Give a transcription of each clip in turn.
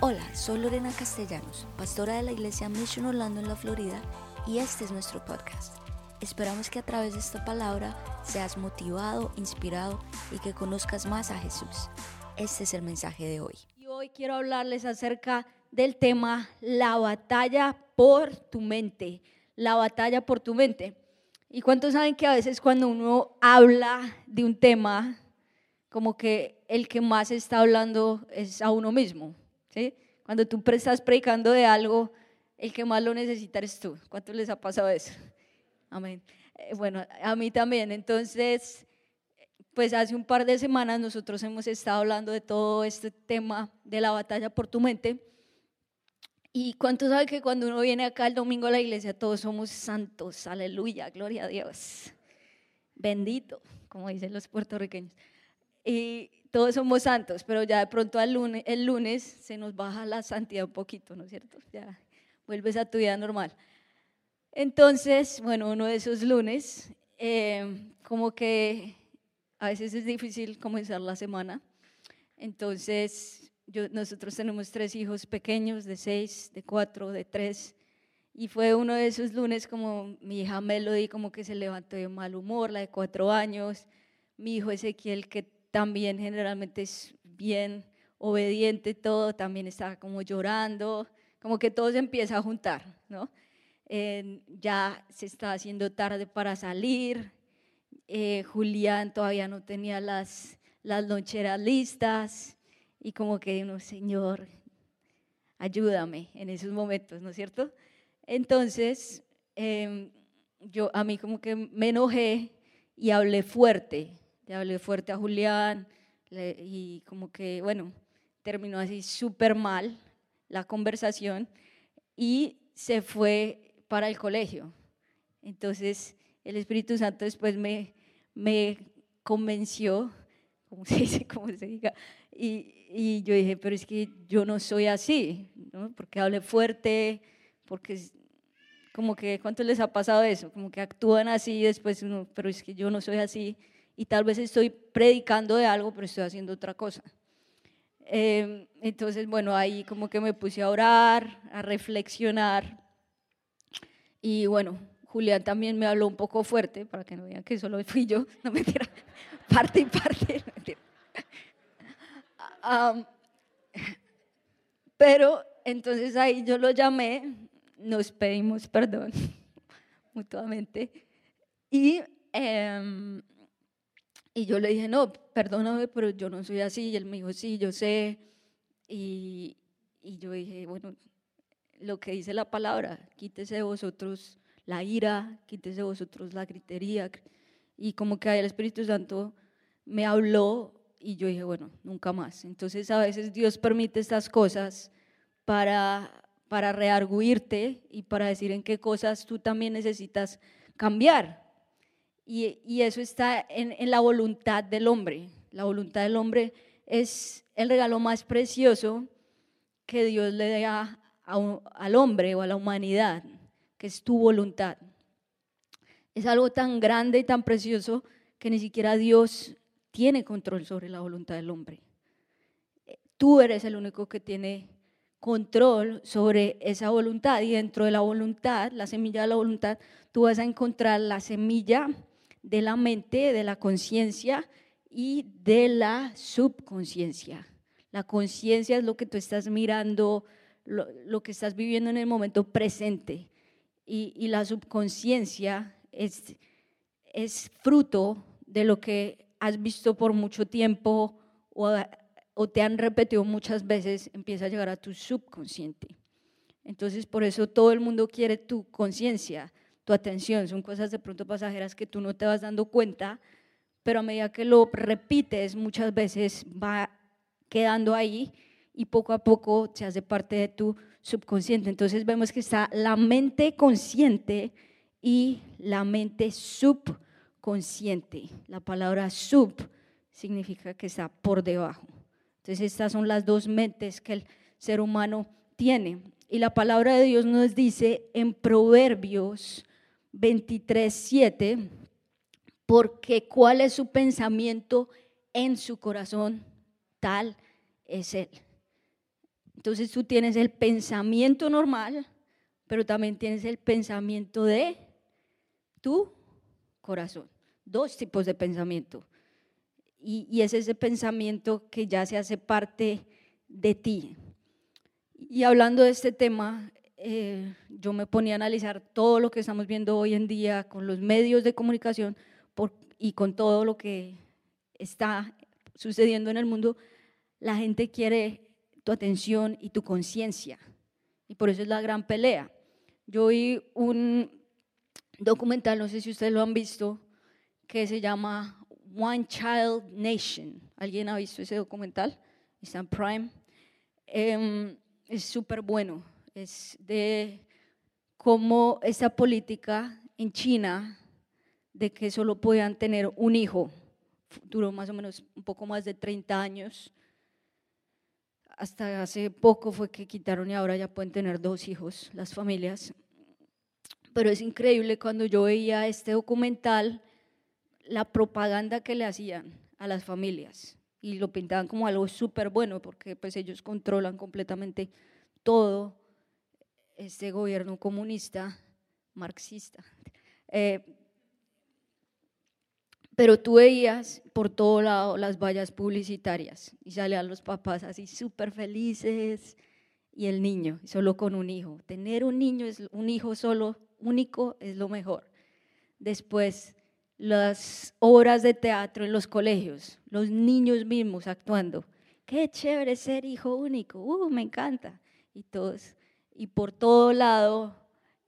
Hola, soy Lorena Castellanos, pastora de la iglesia Mission Orlando en la Florida y este es nuestro podcast. Esperamos que a través de esta palabra seas motivado, inspirado y que conozcas más a Jesús. Este es el mensaje de hoy. Y hoy quiero hablarles acerca del tema la batalla por tu mente, la batalla por tu mente. ¿Y cuántos saben que a veces cuando uno habla de un tema, como que el que más está hablando es a uno mismo? ¿Sí? Cuando tú estás predicando de algo, el que más lo necesita es tú. ¿Cuántos les ha pasado eso? Amén. Eh, bueno, a mí también. Entonces, pues hace un par de semanas nosotros hemos estado hablando de todo este tema de la batalla por tu mente. Y cuántos saben que cuando uno viene acá el domingo a la iglesia, todos somos santos, aleluya, gloria a Dios. Bendito, como dicen los puertorriqueños. Y todos somos santos, pero ya de pronto el lunes, el lunes se nos baja la santidad un poquito, ¿no es cierto? Ya vuelves a tu vida normal. Entonces, bueno, uno de esos lunes, eh, como que a veces es difícil comenzar la semana. Entonces, yo, nosotros tenemos tres hijos pequeños, de seis, de cuatro, de tres. Y fue uno de esos lunes como mi hija Melody como que se levantó de mal humor, la de cuatro años. Mi hijo Ezequiel que también generalmente es bien obediente, todo también estaba como llorando, como que todo se empieza a juntar, ¿no? ya se está haciendo tarde para salir, eh, Julián todavía no tenía las, las loncheras listas y como que uno, Señor, ayúdame en esos momentos, ¿no es cierto? Entonces, em, yo a mí como que me enojé y hablé fuerte, le hablé fuerte a Julián y como que, bueno, terminó así súper mal la conversación y se fue para el colegio. Entonces el Espíritu Santo después me, me convenció, como se dice, como se diga, y, y, yo dije, pero es que yo no soy así, ¿no? Porque hable fuerte, porque como que, ¿cuánto les ha pasado eso? Como que actúan así y después uno, pero es que yo no soy así y tal vez estoy predicando de algo, pero estoy haciendo otra cosa. Eh, entonces, bueno, ahí como que me puse a orar, a reflexionar. Y bueno, Julián también me habló un poco fuerte, para que no vean que solo fui yo, no me mentira, parte y parte, pero entonces ahí yo lo llamé, nos pedimos perdón mutuamente. Y, em, y yo le dije, no, perdóname, pero yo no soy así. Y él me dijo, sí, yo sé. Y, y yo dije, bueno, lo que dice la palabra, quítese de vosotros la ira, quítese de vosotros la gritería. Y como que el Espíritu Santo me habló y yo dije, bueno, nunca más. Entonces a veces Dios permite estas cosas para, para rearguirte y para decir en qué cosas tú también necesitas cambiar. Y, eso está en, en la voluntad del hombre. La voluntad del hombre es el regalo más precioso que Dios le da al hombre o a la humanidad, que es tu voluntad. Es algo tan grande y tan precioso que ni siquiera Dios tiene control sobre la voluntad del hombre. Tú eres el único que tiene control sobre esa voluntad y dentro de la voluntad, la semilla de la voluntad, tú vas a encontrar la semilla de la mente, de la conciencia y de la subconsciencia. La conciencia es lo que tú estás mirando, lo, que estás viviendo en el momento presente. Y, la subconsciencia es, fruto de lo que has visto por mucho tiempo o te han repetido muchas veces, empieza a llegar a tu subconsciente. Entonces, por eso todo el mundo quiere tu conciencia, tu atención. Son cosas de pronto pasajeras que tú no te vas dando cuenta, pero a medida que lo repites, muchas veces va quedando ahí y poco a poco se hace parte de tu subconsciente. Entonces vemos que está la mente consciente y la mente subconsciente. La palabra sub significa que está por debajo. Entonces estas son las dos mentes que el ser humano tiene. Y la palabra de Dios nos dice en Proverbios 23, 7, porque cuál es su pensamiento en su corazón, tal es él Entonces tú tienes el pensamiento normal, pero también tienes el pensamiento de tu corazón. Dos tipos de pensamiento. Y, es ese pensamiento que ya se hace parte de ti. Y hablando de este tema, eh, yo me ponía a analizar todo lo que estamos viendo hoy en día con los medios de comunicación y con todo lo que está sucediendo en el mundo. La gente quiere tu atención y tu conciencia. Y por eso es la gran pelea. Yo vi un documental, no sé si ustedes lo han visto, que se llama One Child Nation. ¿Alguien ha visto ese documental? Está en Prime. Em, es súper bueno. De cómo esa política en China de que solo podían tener un hijo, duró más o menos un poco más de 30 años. Hasta hace poco fue que quitaron y ahora ya pueden tener dos hijos las familias. Pero es increíble cuando yo veía este documental, la propaganda que le hacían a las familias y lo pintaban como algo súper bueno porque pues ellos controlan completamente todo este gobierno comunista, marxista. Eh, pero tú veías por todo lado las vallas publicitarias y salían los papás así súper felices y el niño solo con un hijo. Tener un niño, es un hijo solo único es lo mejor. Después, las obras de teatro en los colegios, los niños mismos actuando. Qué chévere ser hijo único, uh, me encanta. Y todos, y por todo lado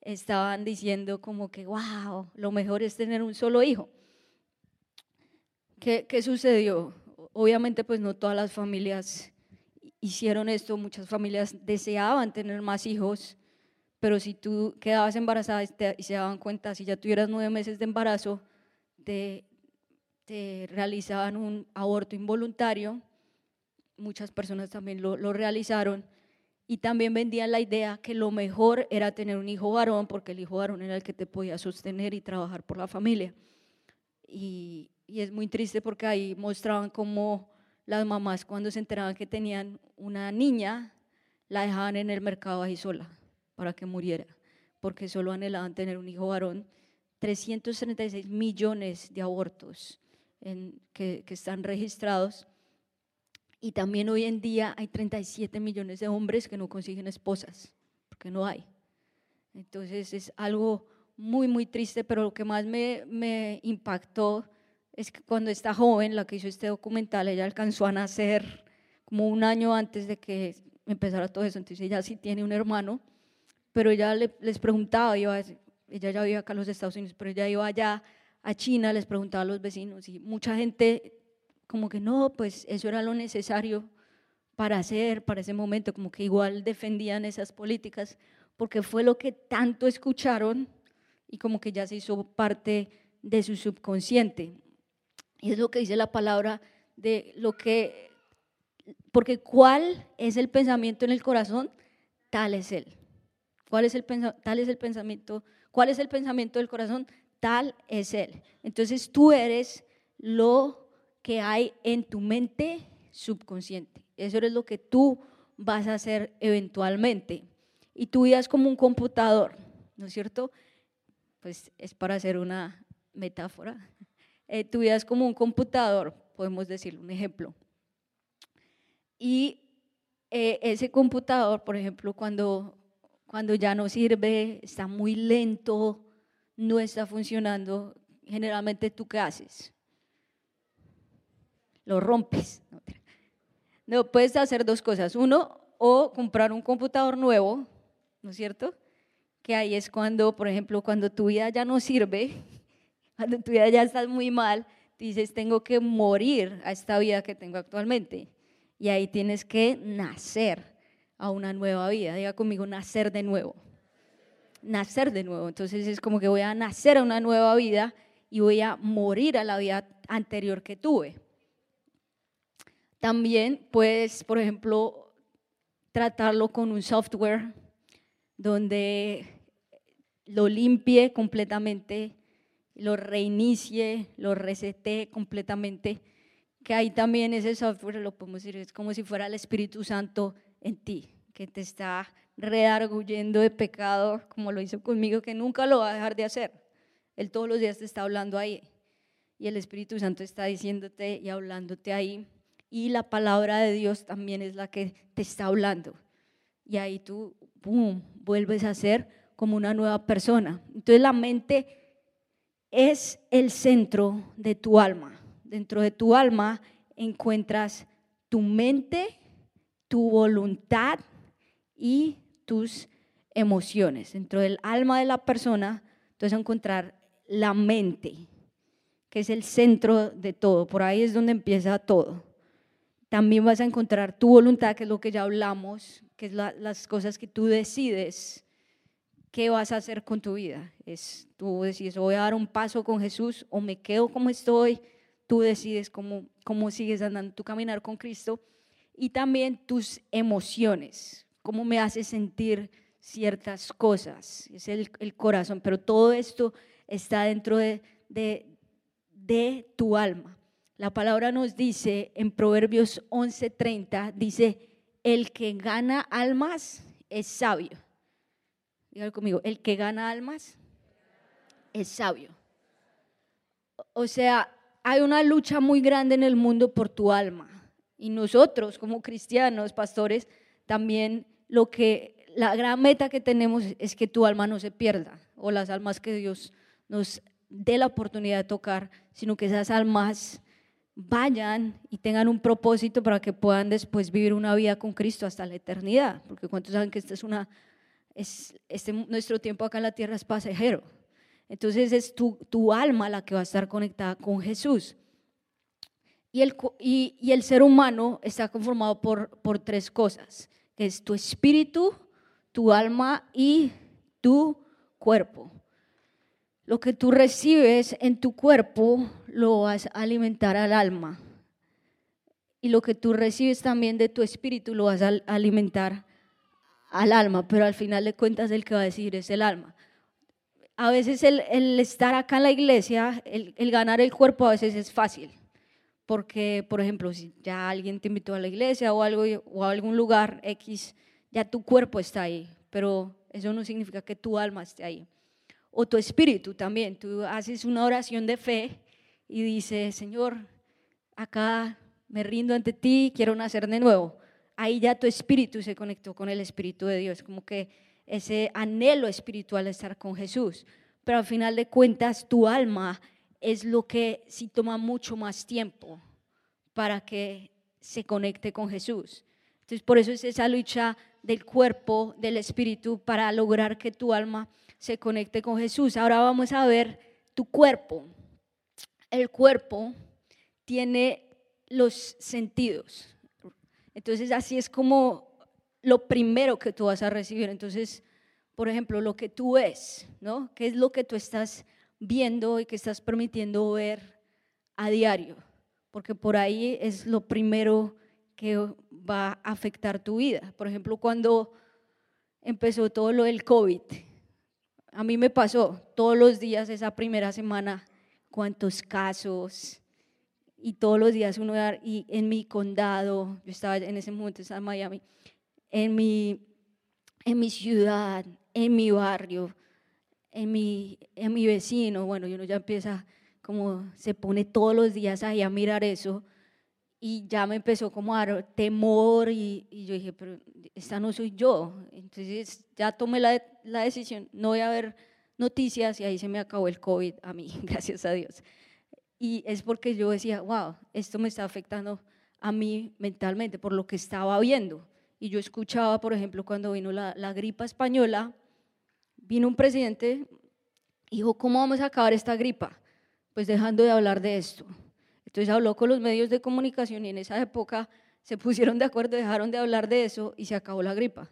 estaban diciendo como que, wow, lo mejor es tener un solo hijo. ¿Qué, qué sucedió? Obviamente pues no todas las familias hicieron esto, muchas familias deseaban tener más hijos, pero si tú quedabas embarazada y, se daban cuenta, si ya tuvieras nueve meses de embarazo, te, realizaban un aborto involuntario, muchas personas también lo, lo, realizaron, y también vendían la idea que lo mejor era tener un hijo varón, porque el hijo varón era el que te podía sostener y trabajar por la familia. Y, y es muy triste porque ahí mostraban cómo las mamás cuando se enteraban que tenían una niña, la dejaban en el mercado ahí sola para que muriera, porque solo anhelaban tener un hijo varón. 336 millones de abortos que, que están registrados. Y también hoy en día hay 37 millones de hombres que no consiguen esposas, porque no hay. Entonces es algo muy, muy triste, pero lo que más me, me impactó es que cuando esta joven, la que hizo este documental, ella alcanzó a nacer como un año antes de que empezara todo eso, entonces ella sí tiene un hermano pero ella les preguntaba, iba, ella ya vivía acá en los Estados Unidos, pero ella iba allá a China, les preguntaba a los vecinos y mucha gente como que no, pues eso era lo necesario para hacer, para ese momento, como que igual defendían esas políticas, porque fue lo que tanto escucharon y como que ya se hizo parte de su subconsciente. Y es lo que dice la palabra de lo que, porque cuál es el pensamiento en el corazón, tal es él. ¿Cuál es el, tal es el pensamiento, cuál es el pensamiento del corazón, tal es él. Entonces tú eres lo que hay en tu mente subconsciente. Eso es lo que tú vas a hacer eventualmente. Y tu vida es como un computador, ¿no es cierto? Pues es para hacer una metáfora. Eh, tu vida es como un computador, podemos decir un ejemplo. Y eh, ese computador, por ejemplo, cuando cuando ya no sirve, está muy lento, no está funcionando, generalmente tú qué haces? Lo rompes. No, puedes hacer dos cosas. Uno, o comprar un computador nuevo, ¿no es cierto? Que ahí es cuando, por ejemplo, cuando tu vida ya no sirve, cuando tu vida ya está muy mal, dices, tengo que morir a esta vida que tengo actualmente. Y ahí tienes que nacer a una nueva vida. Diga conmigo, nacer de nuevo. Nacer de nuevo. Entonces es como que voy a nacer a una nueva vida y voy a morir a la vida anterior que tuve. También puedes, por ejemplo, tratarlo con un software donde lo limpie completamente, lo reinicie, lo resete completamente, que ahí también ese software lo podemos decir, es como si fuera el Espíritu Santo en ti. que te está redarguyendo de pecado, como lo hizo conmigo, que nunca lo va a dejar de hacer. Él todos los días te está hablando ahí. Y el Espíritu Santo está diciéndote y hablándote ahí. Y la palabra de Dios también es la que te está hablando. Y ahí tú, boom, vuelves a ser como una nueva persona. Entonces la mente es el centro de tu alma. Dentro de tu alma encuentras tu mente, tu voluntad y tus emociones. Dentro del alma de la persona, entonces encontrar la mente, que es el centro de todo. Por ahí es donde empieza todo. También vas a encontrar tu voluntad, que es lo que ya hablamos, que es las cosas que tú decides qué vas a hacer con tu vida. Es, tú decides, voy a dar un paso con Jesús o me quedo como estoy. Tú decides cómo, cómo sigues andando tu caminar con Cristo. Y también tus emociones, cómo me hace sentir ciertas cosas. Es el, corazón, pero todo esto está dentro de, de, de tu alma. La palabra nos dice en Proverbios 11:30, dice, el que gana almas es sabio. Dígalo conmigo, el que gana almas es sabio. O sea, hay una lucha muy grande en el mundo por tu alma. Y nosotros como cristianos, pastores, también lo que la gran meta que tenemos es que tu alma no se pierda o las almas que Dios nos dé la oportunidad de tocar, sino que esas almas vayan y tengan un propósito para que puedan después vivir una vida con Cristo hasta la eternidad, porque cuántos saben que esta es una es, este, nuestro tiempo acá en la tierra es pasajero. Entonces es tu, tu alma la que va a estar conectada con Jesús. Y el, y, el ser humano está conformado por, por tres cosas, que es tu espíritu, tu alma y tu cuerpo. Lo que tú recibes en tu cuerpo lo vas a alimentar al alma. Y lo que tú recibes también de tu espíritu lo vas a alimentar al alma, pero al final de cuentas el que va a decir es el alma. A veces el, estar acá en la iglesia, el, ganar el cuerpo a veces es fácil, porque por ejemplo, si ya alguien te invitó a la iglesia o, algo, o a algún lugar X, ya tu cuerpo está ahí, pero eso no significa que tu alma esté ahí. O tu espíritu también, tú haces una oración de fe y dices, Señor, acá me rindo ante ti, quiero nacer de nuevo ahí ya tu espíritu se conectó con el Espíritu de Dios, como que ese anhelo espiritual de estar con Jesús. Pero al final de cuentas, tu alma es lo que sí toma mucho más tiempo para que se conecte con Jesús. Entonces, por eso es esa lucha del cuerpo, del espíritu, para lograr que tu alma se conecte con Jesús. Ahora vamos a ver tu cuerpo. El cuerpo tiene los sentidos. Entonces así es como lo primero que tú vas a recibir. Entonces, por ejemplo, lo que tú ves, ¿no? ¿Qué es lo que tú estás viendo y que estás permitiendo ver a diario? Porque por ahí es lo primero que va a afectar tu vida. Por ejemplo, cuando empezó todo lo del COVID, a mí me pasó todos los días esa primera semana, cuántos casos, y todos los días uno y en mi condado, yo estaba en ese momento en Miami, en mi, en mi ciudad, en mi barrio, en mi, en mi vecino, bueno, uno ya empieza como se pone todos los días ahí a mirar eso y ya me empezó como a dar temor y, y yo dije, pero esta no soy yo. Entonces ya tomé la, la decisión, no voy a ver noticias y ahí se me acabó el COVID a mí, gracias a Dios. Y es porque yo decía, wow, esto me está afectando a mí mentalmente por lo que estaba viendo. Y yo escuchaba, por ejemplo, cuando vino la, la gripa española, vino un presidente dijo, ¿cómo vamos a acabar esta gripa? Pues dejando de hablar de esto. Entonces habló con los medios de comunicación y en esa época se pusieron de acuerdo, dejaron de hablar de eso y se acabó la gripa.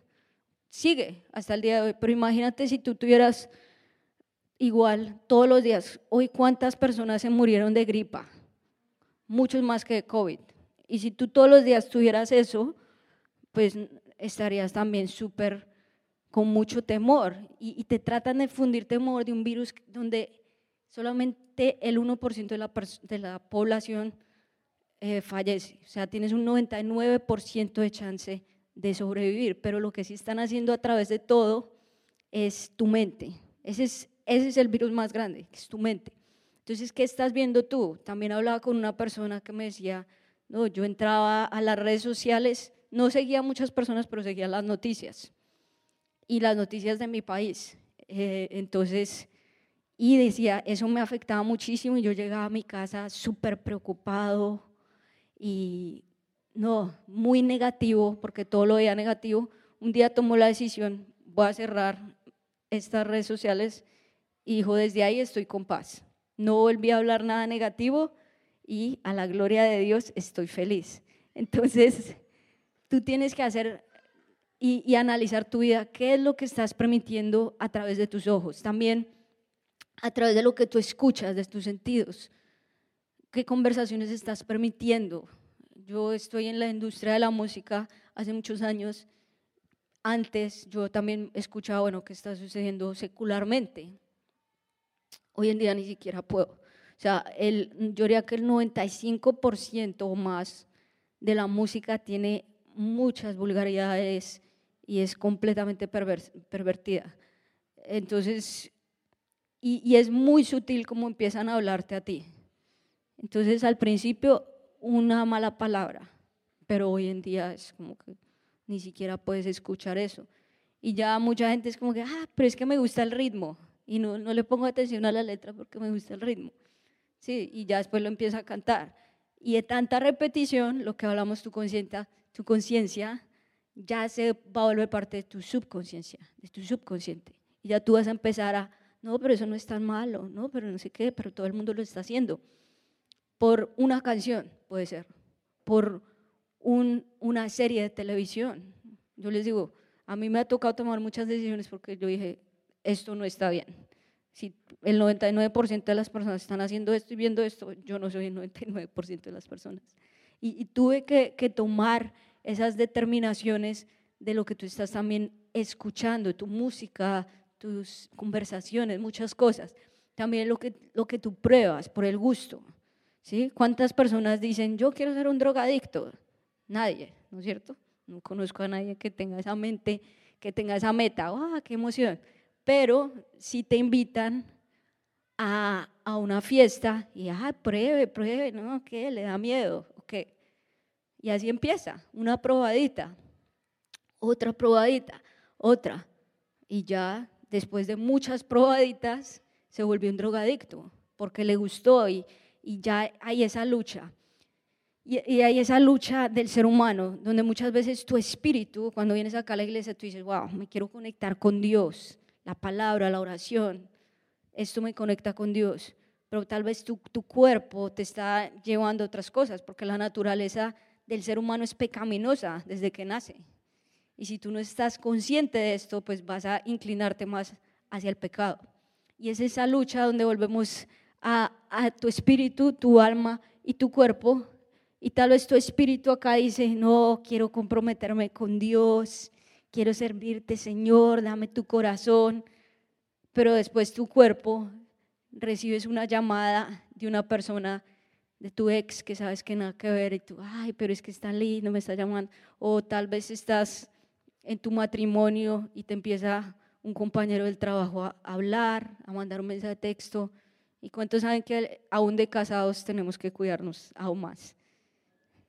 Sigue hasta el día de hoy, pero imagínate si tú tuvieras igual todos los días. Hoy cuántas personas se murieron de gripa, muchos más que de COVID. Y si tú todos los días tuvieras eso, pues estarías también súper con mucho temor. Y, te tratan de fundir temor de un virus donde solamente el 1% de la, de la población eh, fallece. O sea, tienes un 99% de chance de sobrevivir, pero lo que sí están haciendo a través de todo es tu mente. Ese es, ese es el virus más grande, es tu mente. Entonces, ¿qué estás viendo tú? También hablaba con una persona que me decía, no, yo entraba a las redes sociales, no seguía a muchas personas, pero seguía las noticias y las noticias de mi país. Eh, entonces, y decía, eso me afectaba muchísimo y yo llegaba a mi casa súper preocupado y no, muy negativo, porque todo lo veía negativo. Un día tomó la decisión, voy a cerrar estas redes sociales y dijo, desde ahí estoy con paz. No volví a hablar nada negativo y a la gloria de Dios estoy feliz. Entonces, tú tienes que hacer y, analizar tu vida, qué es lo que estás permitiendo a través de tus ojos, también a través de lo que tú escuchas, de tus sentidos, qué conversaciones estás permitiendo. Yo estoy en la industria de la música hace muchos años. Antes yo también escuchaba, bueno, qué está sucediendo secularmente. Hoy en día ni siquiera puedo. O sea, el, yo diría que el 95% o más de la música tiene muchas vulgaridades y es completamente pervertida. Entonces, y, es muy sutil como empiezan a hablarte a ti. Entonces, al principio, una mala palabra, pero hoy en día es como que ni siquiera puedes escuchar eso. Y ya mucha gente es como que, ah, pero es que me gusta el ritmo. Y no, no le pongo atención a la letra porque me gusta el ritmo. Sí, y ya después lo empieza a cantar. Y de tanta repetición, lo que hablamos tu conciencia, tu conciencia ya se va a volver parte de tu subconsciencia, de tu subconsciente. Y ya tú vas a empezar a, no, pero eso no es tan malo, no, pero no sé qué, pero todo el mundo lo está haciendo. Por una canción, puede ser, por un, una serie de televisión. Yo les digo, a mí me ha tocado tomar muchas decisiones porque yo dije, esto no está bien. Si el 99% de las personas están haciendo esto y viendo esto, yo no soy el 99% de las personas. Y, tuve que, que tomar esas determinaciones de lo que tú estás también escuchando, tu música, tus conversaciones, muchas cosas. También lo que, lo que tú pruebas por el gusto. ¿sí? ¿Cuántas personas dicen, yo quiero ser un drogadicto? Nadie, ¿no es cierto? No conozco a nadie que tenga esa mente, que tenga esa meta. ¡Ah, qué emoción! Pero si te invitan a, a una fiesta y, ah, pruebe, pruebe, ¿no? ¿Qué? ¿Le da miedo? ¿Ok? Y así empieza, una probadita, otra probadita, otra. Y ya después de muchas probaditas se volvió un drogadicto porque le gustó y, y ya hay esa lucha. Y, y, hay esa lucha del ser humano, donde muchas veces tu espíritu, cuando vienes acá a la iglesia, tú dices, wow, me quiero conectar con Dios, la palabra, la oración, esto me conecta con Dios. Pero tal vez tu, tu cuerpo te está llevando otras cosas, porque la naturaleza del ser humano es pecaminosa desde que nace. Y si tú no estás consciente de esto, pues vas a inclinarte más hacia el pecado. Y es esa lucha donde volvemos a, tu espíritu, tu alma y tu cuerpo. Y tal vez tu espíritu acá dice, no, quiero comprometerme con Dios, quiero servirte, Señor, dame tu corazón. Pero después tu cuerpo recibes una llamada de una persona de tu ex que sabes que nada que ver y tú, ay, pero es que está lindo, me está llamando. O tal vez estás en tu matrimonio y te empieza un compañero del trabajo a hablar, a mandar un mensaje de texto. ¿Y cuántos saben que aún de casados tenemos que cuidarnos aún más?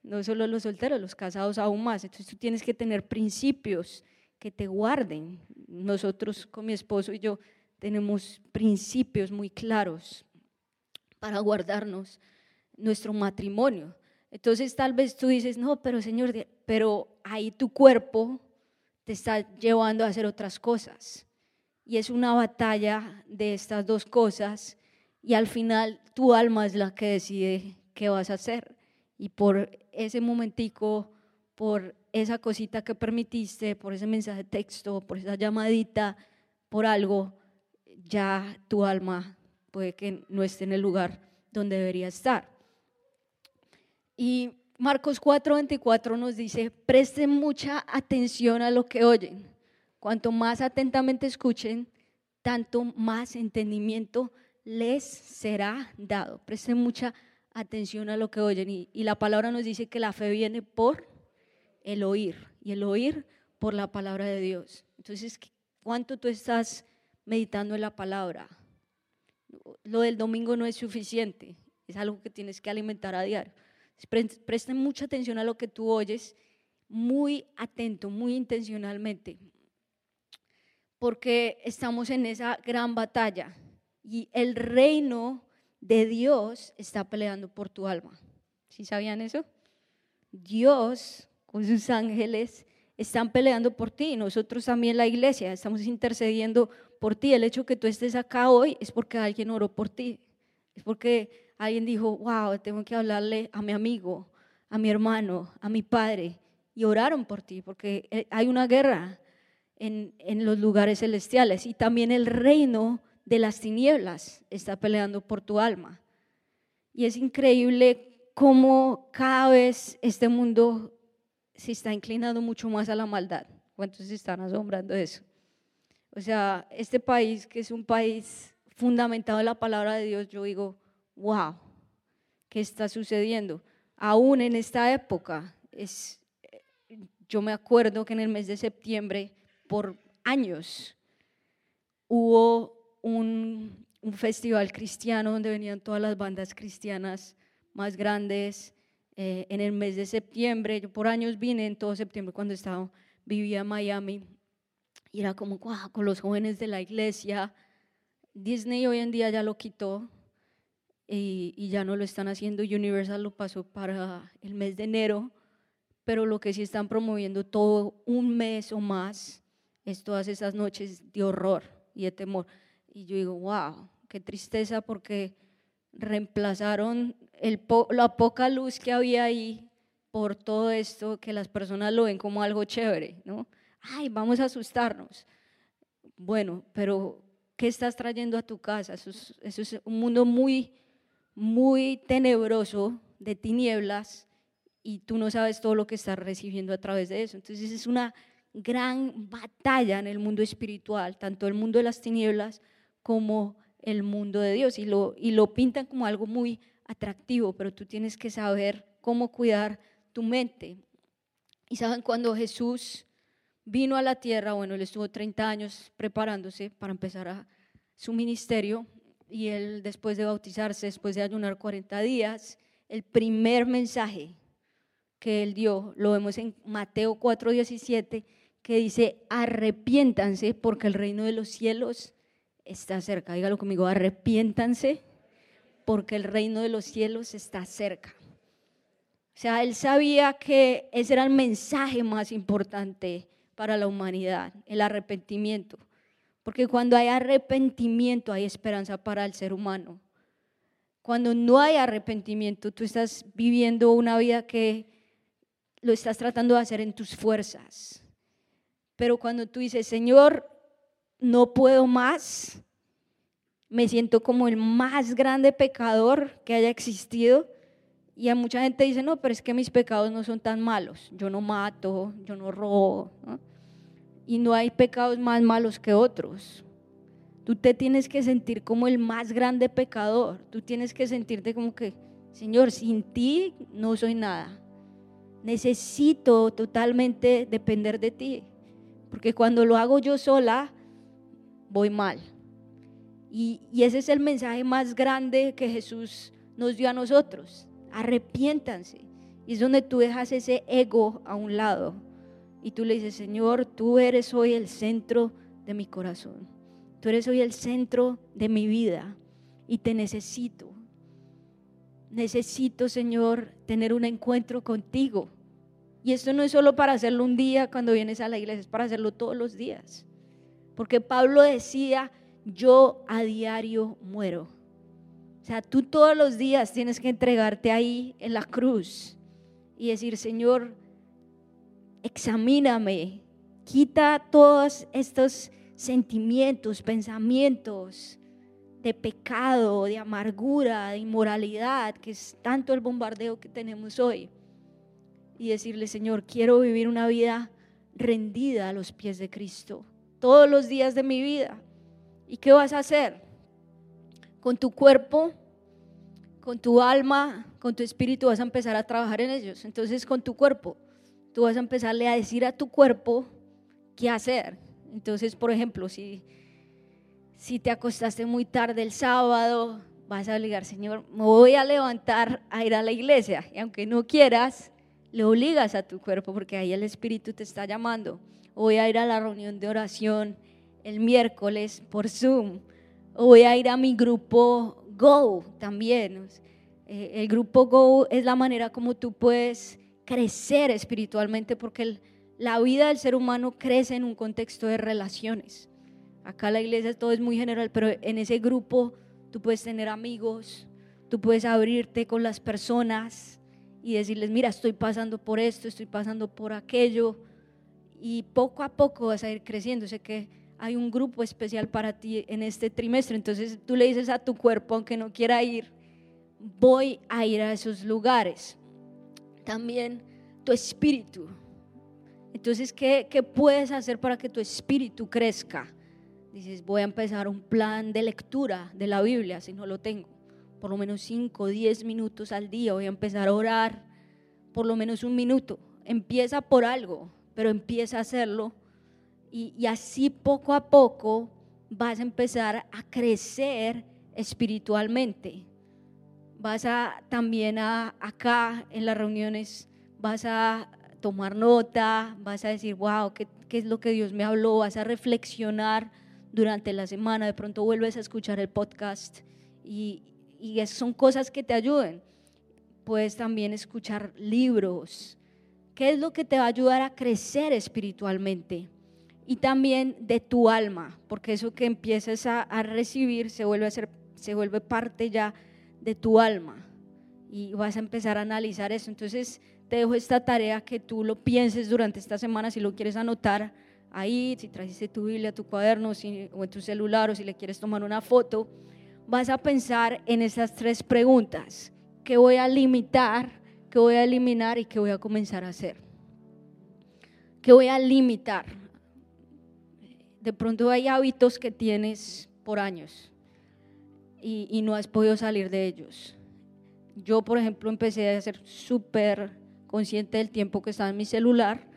No solo los solteros, los casados aún más. Entonces tú tienes que tener principios que te guarden. Nosotros con mi esposo y yo tenemos principios muy claros para guardarnos nuestro matrimonio. Entonces tal vez tú dices, no, pero Señor, pero ahí tu cuerpo te está llevando a hacer otras cosas. Y es una batalla de estas dos cosas y al final tu alma es la que decide qué vas a hacer. Y por ese momentico, por esa cosita que permitiste, por ese mensaje de texto, por esa llamadita, por algo, ya tu alma puede que no esté en el lugar donde debería estar. Y Marcos 4:24 nos dice, presten mucha atención a lo que oyen. Cuanto más atentamente escuchen, tanto más entendimiento les será dado. Presten mucha atención a lo que oyen. Y, y la palabra nos dice que la fe viene por el oír. y el oír por la palabra de Dios. Entonces, ¿cuánto tú estás meditando en la palabra? Lo del domingo no es suficiente, es algo que tienes que alimentar a diario. Presten mucha atención a lo que tú oyes, muy atento, muy intencionalmente, porque estamos en esa gran batalla y el reino de Dios está peleando por tu alma. ¿Sí sabían eso? Dios con sus ángeles están peleando por ti. Nosotros también la iglesia estamos intercediendo por ti. El hecho que tú estés acá hoy es porque alguien oró por ti. Es porque alguien dijo, wow, tengo que hablarle a mi amigo, a mi hermano, a mi padre. Y oraron por ti, porque eh, hay una guerra en, en los lugares celestiales. Y también el reino de las tinieblas está peleando por tu alma. Y es increíble cómo cada vez este mundo se está inclinando mucho más a la maldad. ¿Cuántos se están asombrando de eso? O sea, este país que es un país fundamentado en la palabra de Dios, yo digo, wow, ¿qué está sucediendo? Aún en esta época, es, yo me acuerdo que en el mes de septiembre, por años, hubo un, un festival cristiano donde venían todas las bandas cristianas más grandes. Eh, en el mes de septiembre, yo por años vine en todo septiembre cuando estaba, vivía en Miami y era como con los jóvenes de la iglesia. Disney hoy en día ya lo quitó y, ya no lo están haciendo. Universal lo pasó para el mes de enero, pero lo que sí están promoviendo todo un mes o más es todas esas noches de horror y de temor. Y yo digo, wow, qué tristeza porque reemplazaron el la poca luz que había ahí por todo esto que las personas lo ven como algo chévere, ¿no? Ay, vamos a asustarnos. Bueno, pero ¿qué estás trayendo a tu casa? Eso es, un mundo muy, muy tenebroso de tinieblas y tú no sabes todo lo que estás recibiendo a través de eso. Entonces es una gran batalla en el mundo espiritual, tanto el mundo de las tinieblas como el mundo de Dios y lo, y lo pintan como algo muy atractivo, pero tú tienes que saber cómo cuidar tu mente. Y saben, cuando Jesús vino a la tierra, bueno, él estuvo 30 años preparándose para empezar su ministerio y él después de bautizarse, después de ayunar 40 días, el primer mensaje que él dio, lo vemos en Mateo 4:17, que dice, arrepiéntanse porque el reino de los cielos está cerca. Dígalo conmigo, arrepiéntanse porque el reino de los cielos está cerca. O sea, él sabía que ese era el mensaje más importante para la humanidad, el arrepentimiento. Porque cuando hay arrepentimiento hay esperanza para el ser humano. Cuando no hay arrepentimiento, tú estás viviendo una vida que lo estás tratando de hacer en tus fuerzas. Pero cuando tú dices, Señor, no puedo más, me siento como el más grande pecador que haya existido. Y a mucha gente dice, no, pero es que mis pecados no son tan malos. Yo no mato, yo no robo. Y no hay pecados más malos que otros. Tú te tienes que sentir como el más grande pecador. Tú tienes que sentirte como que, Señor, sin ti no soy nada. Necesito totalmente depender de ti. Porque cuando lo hago yo sola, voy mal. Y, ese es el mensaje más grande que Jesús nos dio a nosotros. Arrepiéntanse. Y es donde tú dejas ese ego a un lado. Y tú le dices, Señor, tú eres hoy el centro de mi corazón. Tú eres hoy el centro de mi vida. Y te necesito. Necesito, Señor, tener un encuentro contigo. Y esto no es solo para hacerlo un día cuando vienes a la iglesia, es para hacerlo todos los días. Porque Pablo decía, yo a diario muero. O sea, tú todos los días tienes que entregarte ahí en la cruz y decir, Señor, examíname, quita todos estos sentimientos, pensamientos de pecado, de amargura, de inmoralidad, que es tanto el bombardeo que tenemos hoy. Y decirle, Señor, quiero vivir una vida rendida a los pies de Cristo todos los días de mi vida. ¿Y qué vas a hacer? Con tu cuerpo, con tu alma, con tu espíritu vas a empezar a trabajar en ellos. Entonces con tu cuerpo tú vas a empezarle a decir a tu cuerpo qué hacer. Entonces, por ejemplo, si, si te acostaste muy tarde el sábado, vas a obligar, Señor, me voy a levantar a ir a la iglesia. Y aunque no quieras, le obligas a tu cuerpo porque ahí el Espíritu te está llamando. Voy a ir a la reunión de oración el miércoles por Zoom. Voy a ir a mi grupo Go también. Eh, el grupo Go es la manera como tú puedes crecer espiritualmente porque la vida del ser humano crece en un contexto de relaciones. Acá la iglesia todo es muy general, pero en ese grupo tú puedes tener amigos, tú puedes abrirte con las personas y decirles, mira, estoy pasando por esto, estoy pasando por aquello. Y poco a poco vas a ir creciendo. Sé que hay un grupo especial para ti en este trimestre. Entonces tú le dices a tu cuerpo, aunque no quiera ir, voy a ir a esos lugares. También tu espíritu. Entonces, ¿qué, qué puedes hacer para que tu espíritu crezca? Dices, voy a empezar un plan de lectura de la Biblia, si no lo tengo. Por lo menos 5 o 10 minutos al día. Voy a empezar a orar por lo menos un minuto. Empieza por algo, pero empieza a hacerlo. Y, y así poco a poco vas a empezar a crecer espiritualmente. Vas a también a, acá en las reuniones, vas a tomar nota, vas a decir, wow, ¿qué, ¿qué, es lo que Dios me habló? Vas a reflexionar durante la semana, de pronto vuelves a escuchar el podcast y, y son cosas que te ayuden. Puedes también escuchar libros. ¿Qué es lo que te va a ayudar a crecer espiritualmente? Y también de tu alma, porque eso que empieces a, a recibir se vuelve, a ser, se vuelve parte ya de tu alma. Y vas a empezar a analizar eso. Entonces te dejo esta tarea que tú lo pienses durante esta semana, si lo quieres anotar ahí, si trajiste tu Biblia, tu cuaderno o en tu celular o si le quieres tomar una foto, vas a pensar en esas tres preguntas. ¿Qué voy a limitar? ¿Qué voy a eliminar? ¿Y qué voy a comenzar a hacer? ¿Qué voy a limitar? De pronto hay hábitos que tienes por años y, y no has podido salir de ellos. Yo, por ejemplo, empecé a ser súper consciente del tiempo que estaba en mi celular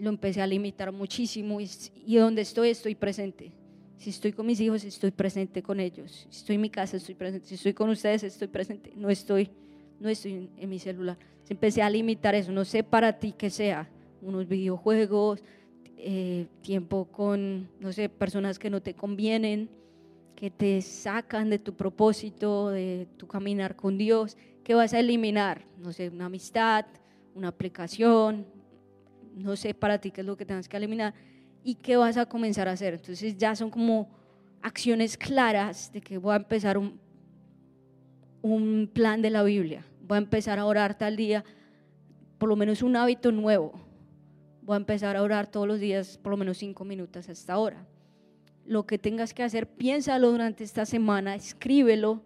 lo empecé a limitar muchísimo y, y, donde estoy estoy presente. Si estoy con mis hijos, estoy presente con ellos. Si estoy en mi casa, estoy presente. Si estoy con ustedes, estoy presente. No estoy, no estoy en, en mi celular. Empecé a limitar eso. No sé para ti qué sea. Unos videojuegos, eh, tiempo con, no sé, personas que no te convienen, que te sacan de tu propósito, de tu caminar con Dios. ¿Qué vas a eliminar? No sé, una amistad, una aplicación, no sé para ti qué es lo que tengas que eliminar y qué vas a comenzar a hacer. Entonces ya son como acciones claras de que voy a empezar un, un plan de la Biblia, voy a empezar a orar tal día, por lo menos un hábito nuevo, voy a empezar a orar todos los días por lo menos cinco minutos hasta ahora. Lo que tengas que hacer, piénsalo durante esta semana, escríbelo,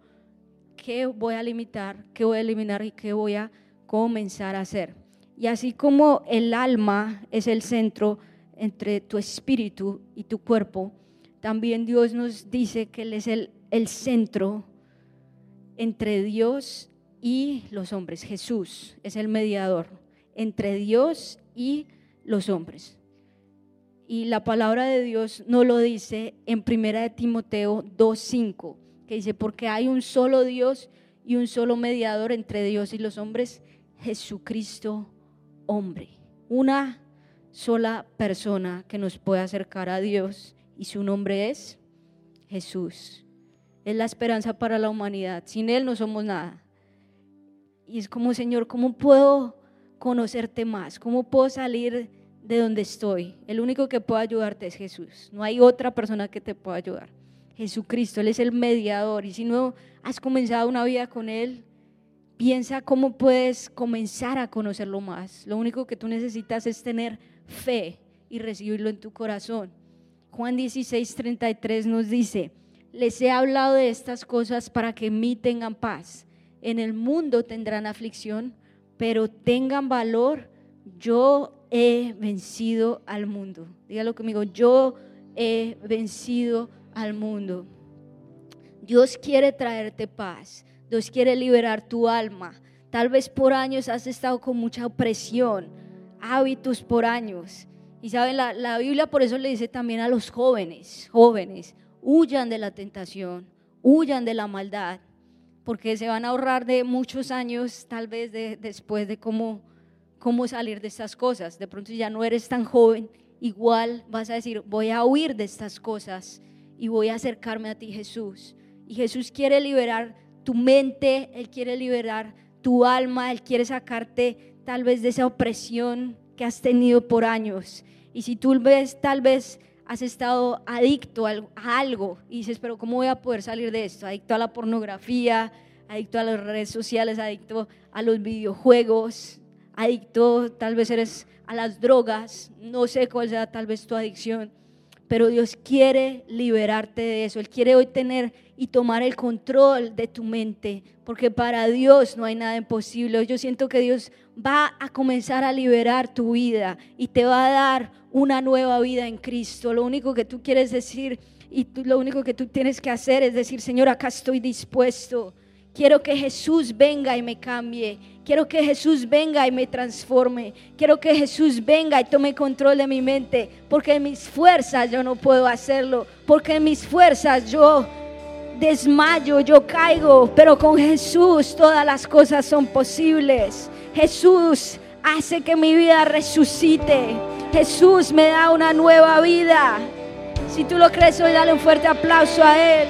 qué voy a limitar, qué voy a eliminar y qué voy a comenzar a hacer. Y así como el alma es el centro entre tu espíritu y tu cuerpo, también Dios nos dice que Él es el, el centro entre Dios y los hombres. Jesús es el mediador entre Dios y los hombres. Y la palabra de Dios no lo dice en primera de Timoteo 2:5, que dice, porque hay un solo Dios y un solo mediador entre Dios y los hombres, Jesucristo hombre, una sola persona que nos puede acercar a Dios y su nombre es Jesús. Es la esperanza para la humanidad. Sin Él no somos nada. Y es como, Señor, ¿cómo puedo conocerte más? ¿Cómo puedo salir de donde estoy? El único que puede ayudarte es Jesús. No hay otra persona que te pueda ayudar. Jesucristo, Él es el mediador. Y si no has comenzado una vida con Él, Piensa cómo puedes comenzar a conocerlo más. Lo único que tú necesitas es tener fe y recibirlo en tu corazón. Juan 16, 33 nos dice, les he hablado de estas cosas para que en mí tengan paz. En el mundo tendrán aflicción, pero tengan valor. Yo he vencido al mundo. Dígalo conmigo, yo he vencido al mundo. Dios quiere traerte paz. Dios quiere liberar tu alma. Tal vez por años has estado con mucha opresión, hábitos por años. Y saben, la, la Biblia por eso le dice también a los jóvenes, jóvenes, huyan de la tentación, huyan de la maldad, porque se van a ahorrar de muchos años tal vez de, después de cómo, cómo salir de estas cosas. De pronto ya no eres tan joven, igual vas a decir, voy a huir de estas cosas y voy a acercarme a ti Jesús. Y Jesús quiere liberar tu mente, Él quiere liberar tu alma, Él quiere sacarte tal vez de esa opresión que has tenido por años. Y si tú ves, tal vez has estado adicto a algo y dices, pero ¿cómo voy a poder salir de esto? Adicto a la pornografía, adicto a las redes sociales, adicto a los videojuegos, adicto tal vez eres a las drogas, no sé cuál sea tal vez tu adicción, pero Dios quiere liberarte de eso. Él quiere hoy tener y tomar el control de tu mente, porque para Dios no hay nada imposible. Yo siento que Dios va a comenzar a liberar tu vida y te va a dar una nueva vida en Cristo. Lo único que tú quieres decir y lo único que tú tienes que hacer es decir, Señor, acá estoy dispuesto. Quiero que Jesús venga y me cambie. Quiero que Jesús venga y me transforme. Quiero que Jesús venga y tome control de mi mente. Porque en mis fuerzas yo no puedo hacerlo. Porque en mis fuerzas yo desmayo, yo caigo. Pero con Jesús todas las cosas son posibles. Jesús hace que mi vida resucite. Jesús me da una nueva vida. Si tú lo crees, hoy dale un fuerte aplauso a Él.